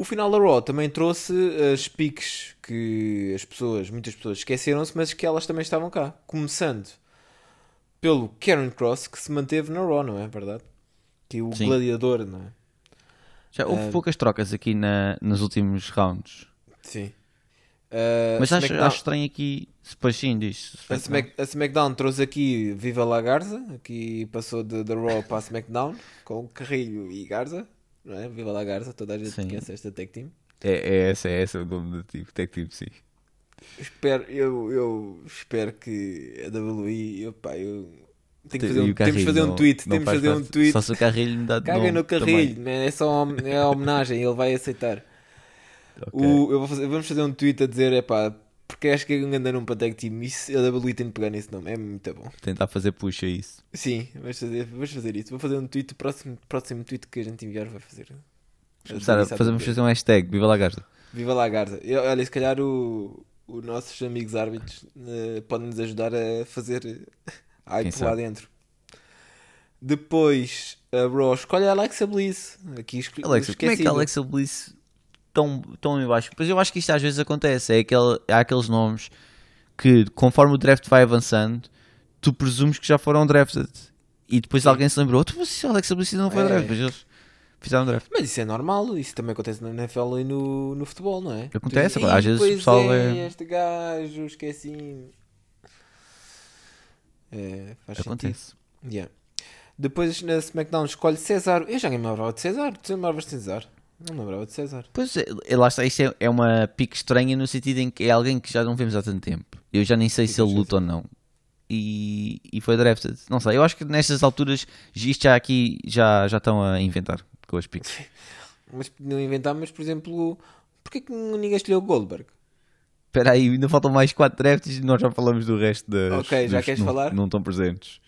O final da Raw também trouxe as piques que as pessoas, muitas pessoas esqueceram-se, mas que elas também estavam cá. Começando pelo Karen Cross, que se manteve na Raw, não é verdade? Que é o Sim. gladiador, não é? Já houve Ah. poucas trocas aqui na, nos últimos rounds. Sim. Uh, Mas acho, SmackDown- acho estranho aqui. Depois sim, diz. A, Smack- a SmackDown trouxe aqui Viva La Garza, aqui passou da Raw para a SmackDown, com Carrilho e Garza, não é? Viva La Garza, toda a gente Sim. conhece esta tag team. É, é essa, é essa o nome do tipo, tech tipo, sim. Espero, eu, eu espero que a WWE, eu, pá, eu tenho que fazer um, temos Carrilho fazer um tweet, não temos faz fazer um tweet. Só se o Carrilho me dá de Caga no. Carrilho, é só hom- é a homenagem, ele vai aceitar. Ok. O, eu vou fazer, vamos fazer um tweet a dizer, é pá, porque acho que um anda num tag team, isso, a WWE tem de pegar nesse nome, é muito bom. Tentar fazer puxa isso. Sim, vamos fazer, vamos fazer isso. Vou fazer um tweet, o próximo, próximo tweet que a gente enviar vai fazer. Começar a fazer, vamos fazer um hashtag, Viva la Garza. Viva lá, Garza. E, Olha, se calhar o, os nossos amigos árbitros eh, podem nos ajudar a fazer hype lá dentro. Depois, a Raw escolhe a Alexa Bliss. Aqui Alexa, como é que a Alexa Bliss tão, tão em baixo? Pois eu acho que isto às vezes acontece. É aquele, há aqueles nomes que, conforme o draft vai avançando, tu presumes que já foram drafted. E depois alguém se lembrou, tu, mas a Alexa Bliss não foi É. draft. Mas eles fizeram draft. Mas isso é normal, isso também acontece na NFL e no, no futebol, não é? Acontece, Tu às "Ih, vezes o pessoal é, é- este gajo, esqueci. É, faz sentido. Acontece. Yeah. Depois na SmackDown escolhe César. Eu já nem me lembrava de César. Tu lembravas de César? Não me lembrava de César. Pois é, lá está, isto é, é uma pique estranha no sentido em que é alguém que já não vemos há tanto tempo. Eu já nem sei se ele luta ou não. E, e foi drafted. Não sei, eu acho que nestas alturas isto já aqui já, já estão a inventar com as piques. Mas não inventámos, por exemplo, porquê que ninguém escolheu o Goldberg? Espera aí, ainda faltam mais 4 drafts e nós já falamos do resto das. Ok, já queres que não- falar? Não estão presentes.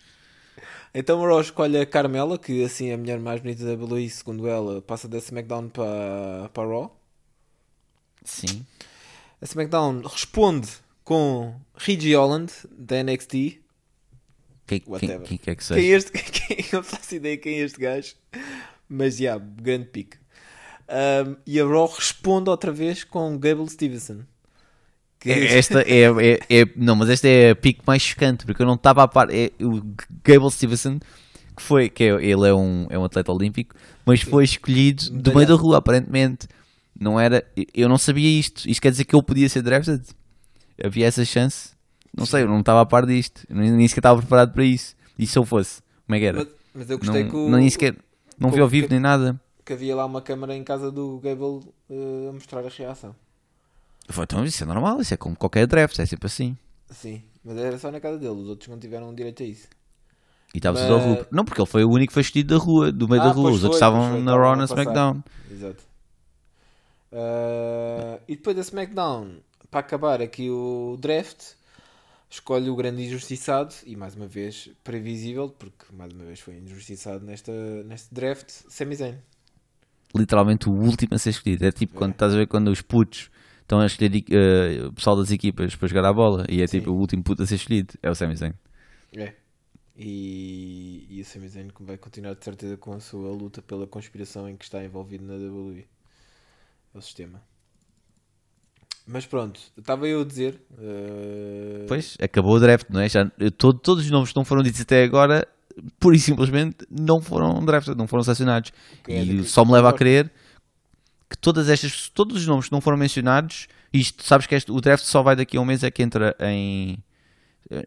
Então o Raw escolhe a Carmela, que assim é a mulher mais bonita da WWE, segundo ela, passa da SmackDown para, para a Raw. Sim. A SmackDown responde com Reggie Holland, da NXT. Quem, quem, quem quer que Quem é seja. este? Quem, eu não faço ideia quem é este gajo. Mas, já, grande pique. Um, e a Raw responde outra vez com Gable Stevenson. É- Esta é, é, é- Não, mas esta é a pique mais chocante, porque eu não estava a par. É o Gable Stevenson, que foi. Que é, ele é um, é um atleta olímpico, mas foi escolhido do meio da rua, aparentemente. Não era. Eu não sabia isto. Isto quer dizer que ele podia ser drafted? Havia essa chance? Não sei, eu não estava a par disto. Eu Nem, nem sequer estava preparado para isso. E se eu fosse? Como é que era? mas, mas eu gostei não, que, o- não, nem sequer. Não vi ao vivo que- nem nada. que havia lá uma câmara em casa do Gable eh, a mostrar a reação. Então isso é normal, isso é como qualquer draft, é sempre assim. Sim, mas era só na casa dele, os outros não tiveram direito a isso. E estava Mas- à rua. Não, porque ele foi o único que foi escolhido da rua, do meio Ah, da rua. Os outros estavam na Raw na. SmackDown. Exato. Ah, e depois da SmackDown, para acabar aqui o draft, escolhe o grande injustiçado e mais uma vez previsível, porque mais uma vez foi injustiçado nesta, neste draft, Sami Zayn. Literalmente o último a ser escolhido. É tipo quando estás a ver quando os putos estão a escolher eh, o pessoal das equipas para jogar a bola e é Sim. tipo o último puto a ser escolhido. É o Sami Zayn. É. E, e o Sami Zayn vai continuar de certeza com a sua luta pela conspiração em que está envolvido na WWE. É o sistema. Mas pronto, estava eu a dizer. eh, Pois, acabou o draft, não é? Já, todo- todos os nomes que não foram ditos até agora, pura e simplesmente, não foram drafted, não foram selecionados. É e daqui só me leva a concordo. crer que todas estas, todos os nomes que não foram mencionados, isto, sabes que este- o draft só vai daqui a um mês, é que entra em.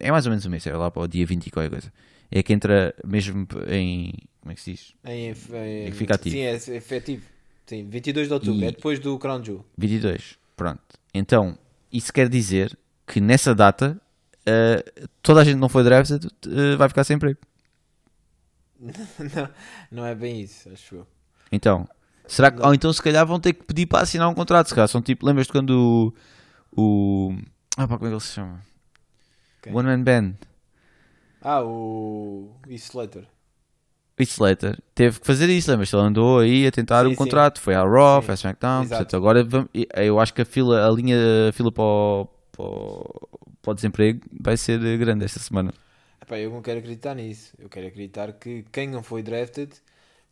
É mais ou menos um mês, é lá para o dia 20 e qualquer coisa. É que entra mesmo em. Como é que se diz? Em, em- É que fica ativo. Sim, é efetivo. Sim, 22 de outubro, E- é depois do Crown Jewel. 22. Pronto. Então, isso quer dizer que nessa data eh, toda a gente que não foi drafted eh, vai ficar sem emprego. não, não é bem isso, acho eu. Então, será que. Ou então se calhar vão ter que pedir para assinar um contrato. Se calhar são tipo. Lembras-te quando o. o ah, pá, como é que ele se chama? Quem? One Man Band. Ah, o. Isso Slater. Slater teve que fazer isso, lembras? Ele andou aí a tentar Sim, um sim. contrato, foi à Raw, foi à SmackDown. Portanto, agora vamos- eu acho que a fila, a linha a fila para o, para, o, para o desemprego vai ser grande esta semana. Epá, eu não quero acreditar nisso. Eu quero acreditar que quem não foi drafted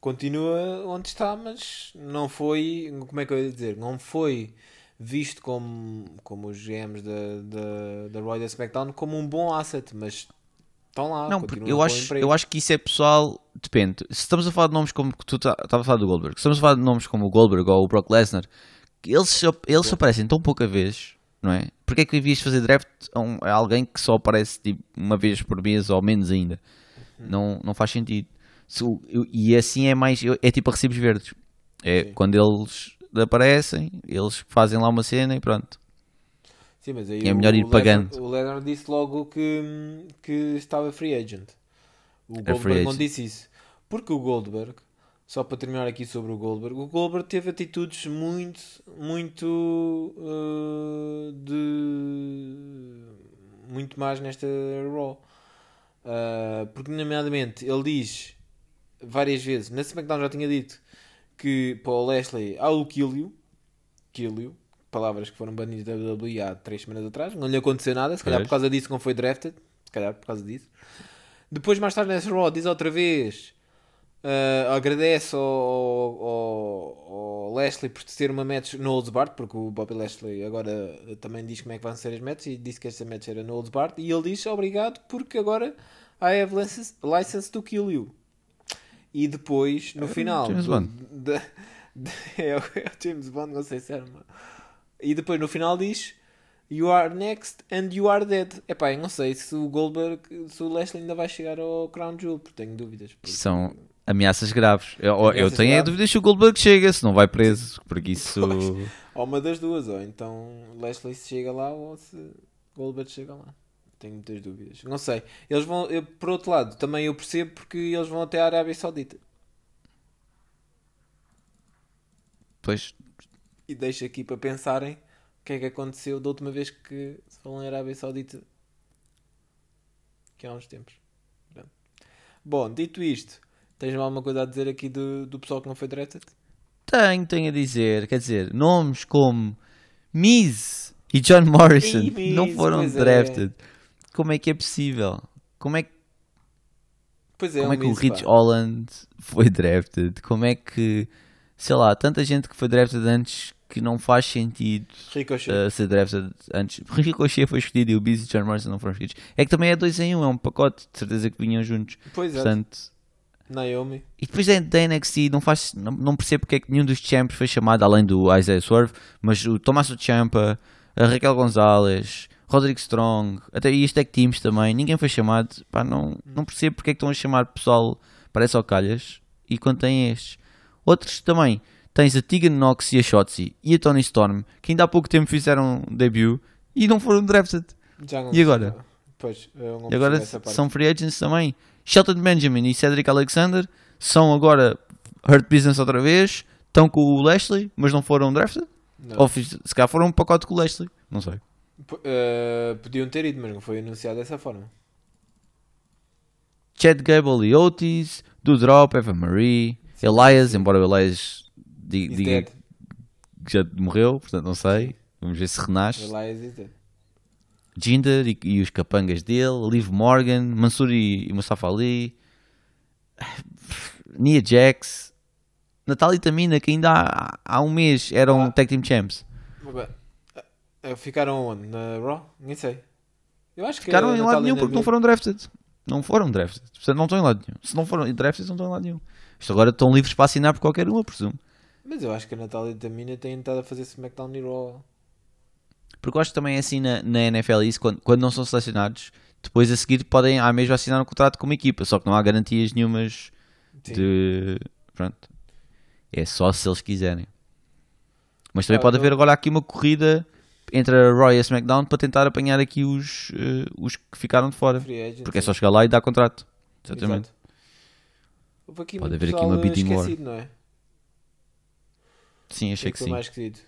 continua onde está, mas não foi, como é que eu ia dizer, não foi visto como, como os GMs da, da, da Roy da SmackDown como um bom asset, mas estão lá. Não, porque eu acho, eu acho que isso é pessoal. Depende. Se estamos a falar de nomes como que tu tá- estavas a falar do Goldberg, se estamos a falar de nomes como o Goldberg ou o Brock Lesnar, eles, eles aparecem tão pouca vez, não é? Porque é que devias fazer draft a, um- a alguém que só aparece tipo, uma vez por mês ou menos ainda? Uhum. Não, não faz sentido. Eu- e assim é mais. É tipo a recibos verdes. É Sim. quando eles aparecem, eles fazem lá uma cena e pronto. Sim, mas aí É melhor ir pagando. O Leonard disse logo que, que estava free agent. O free Goldberg não disse isso. Porque o Goldberg, só para terminar aqui sobre o Goldberg, o Goldberg teve atitudes muito, muito uh, de muito mais nesta Raw. Uh, porque, nomeadamente, ele diz várias vezes, na SmackDown já tinha dito que para o Leslie, ah, o kill you, kill you, palavras que foram banidas da WWE há 3 semanas atrás, não lhe aconteceu nada, se calhar por causa disso não foi drafted, se calhar por causa disso. Depois, mais tarde nessa Raw, diz outra vez, ah, agradece ao, ao, ao Leslie por ter uma match no Olds Bart, porque o Bobby Lashley agora também diz como é que vão ser as matches e disse que esta match era no Olds Bart, e ele diz obrigado porque agora I have license, license to kill you. E depois, no final, James Bond. da- da- é, o, é o James Bond, não sei se era uma... E depois no final diz You are next and you are dead. Epá, eu não sei se o Goldberg, se o Leslie ainda vai chegar ao Crown Jewel, porque tenho dúvidas. porque- São ameaças graves. Eu, eu Ameaças tenho a graves. dúvida se o Goldberg chega, se não vai preso, porque isso. Ou uma das duas, ou então Leslie se chega lá ou se Goldberg chega lá. Tenho muitas dúvidas. Não sei. Eles vão, eu, por outro lado, também eu percebo porque eles vão até a Arábia Saudita. Pois, E deixo aqui para pensarem o que é que aconteceu da última vez que se falou em Arábia Saudita. Que há uns tempos. Pronto. Bom, dito isto, tens alguma coisa a dizer aqui do, do pessoal que não foi drafted? tenho, tenho a dizer. Quer dizer, nomes como Miz e John Morrison Miz, não foram pois é. Como é que é possível? Como é que, Pois é, como é que o Rich pá. Holland foi drafted? Como é que, sei lá, tanta gente que foi drafted antes que não faz sentido uh, ser drafted antes. Ricochet foi escolhido e o Biz e John Morrison não foram escolhidos. É que também é dois em um, é um pacote, de certeza que vinham juntos. pois é, Portanto, Naomi. e depois da da NXT não, faz, não, não percebo porque é que nenhum dos champs foi chamado, além do Isaiah Swerve, mas o Tommaso Ciampa, a Raquel Gonzalez, Roderick Strong, até e os tech teams também, ninguém foi chamado. Pá, não, não percebo porque é que estão a chamar pessoal, parece ao calhas, e quando tem estes. Outros também, tens a Tegan Nox e a Shotzi e a Tony Storm, que ainda há pouco tempo fizeram debut e não foram drafted. Já não E agora? Pois, E agora essa são free agents também. Shelton Benjamin e Cedric Alexander são agora Hurt Business outra vez. Estão com o Lashley, mas não foram drafted. Não. Ou se calhar foram um pacote com o Lashley. Não sei. Eh, podiam ter ido, mas não foi anunciado dessa forma. Chad Gable e Otis, do Drop, Eva Marie, Elias, embora o Elias diga que já morreu, portanto não sei. Vamos ver se renasce. Elias is dead. Jinder e, e os capangas dele, Liv Morgan, Mansur e, Mustafa Ali, Nia Jax, Natalia Tamina, que ainda há, há um mês eram Ah. Tag Team Champs. Ficaram onde? Na Raw? Nem sei. Eu acho que Ficaram a em lado nenhum porque não foram drafted. Não foram drafted. Portanto, não estão em lado nenhum. Se não foram drafted, não estão em lado nenhum. Isto agora estão livres para assinar por qualquer um, eu presumo. Mas eu acho que a Natália e Tamina têm estado a fazer SmackDown e Raw. Porque eu acho que também é assim na, na NFL isso, quando, quando não são selecionados, depois a seguir podem à mesma assinar um contrato com uma equipa, só que não há garantias nenhumas Sim. de. Pronto. É só se eles quiserem. Mas também Ah, pode eu- haver agora aqui uma corrida entre a Roy e SmackDown para tentar apanhar aqui os, eh, os que ficaram de fora. Porque é só chegar lá e dar contrato. Exatamente. Aqui Pode haver aqui uma bidding war. não é? Sim, achei que foi sim. mais esquecido.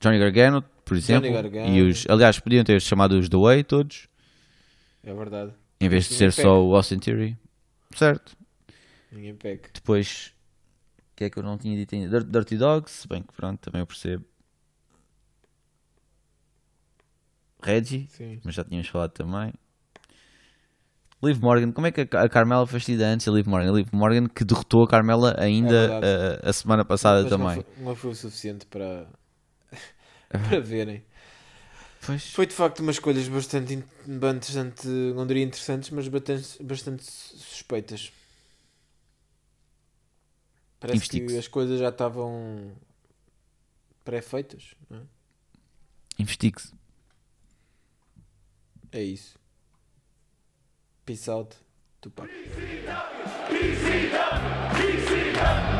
Johnny Gargano, por exemplo. Gargano. E os, aliás, podiam ter chamado os The Way todos, É verdade. em vez de Ninguém ser só o Austin Theory. Certo. Ninguém pega. Depois, o que é que eu não tinha dito ainda? Dir- Dirty Dogs, se bem que pronto, também eu percebo. Reggie, Sim. mas já tínhamos falado também. Liv Morgan, como é que a Carmela foi vestida antes da Liv Morgan? A Liv Morgan que derrotou a Carmela ainda É a, a semana passada Mas também. Não foi, não foi o suficiente para, para verem. Pois. Foi de facto umas escolhas bastante, bastante não diria interessantes, mas bastante, bastante suspeitas. Parece que as coisas já estavam pré-feitas. não é? Investigue-se. É isso. Peace out. Tupac. Peace out. Peace out. Peace out.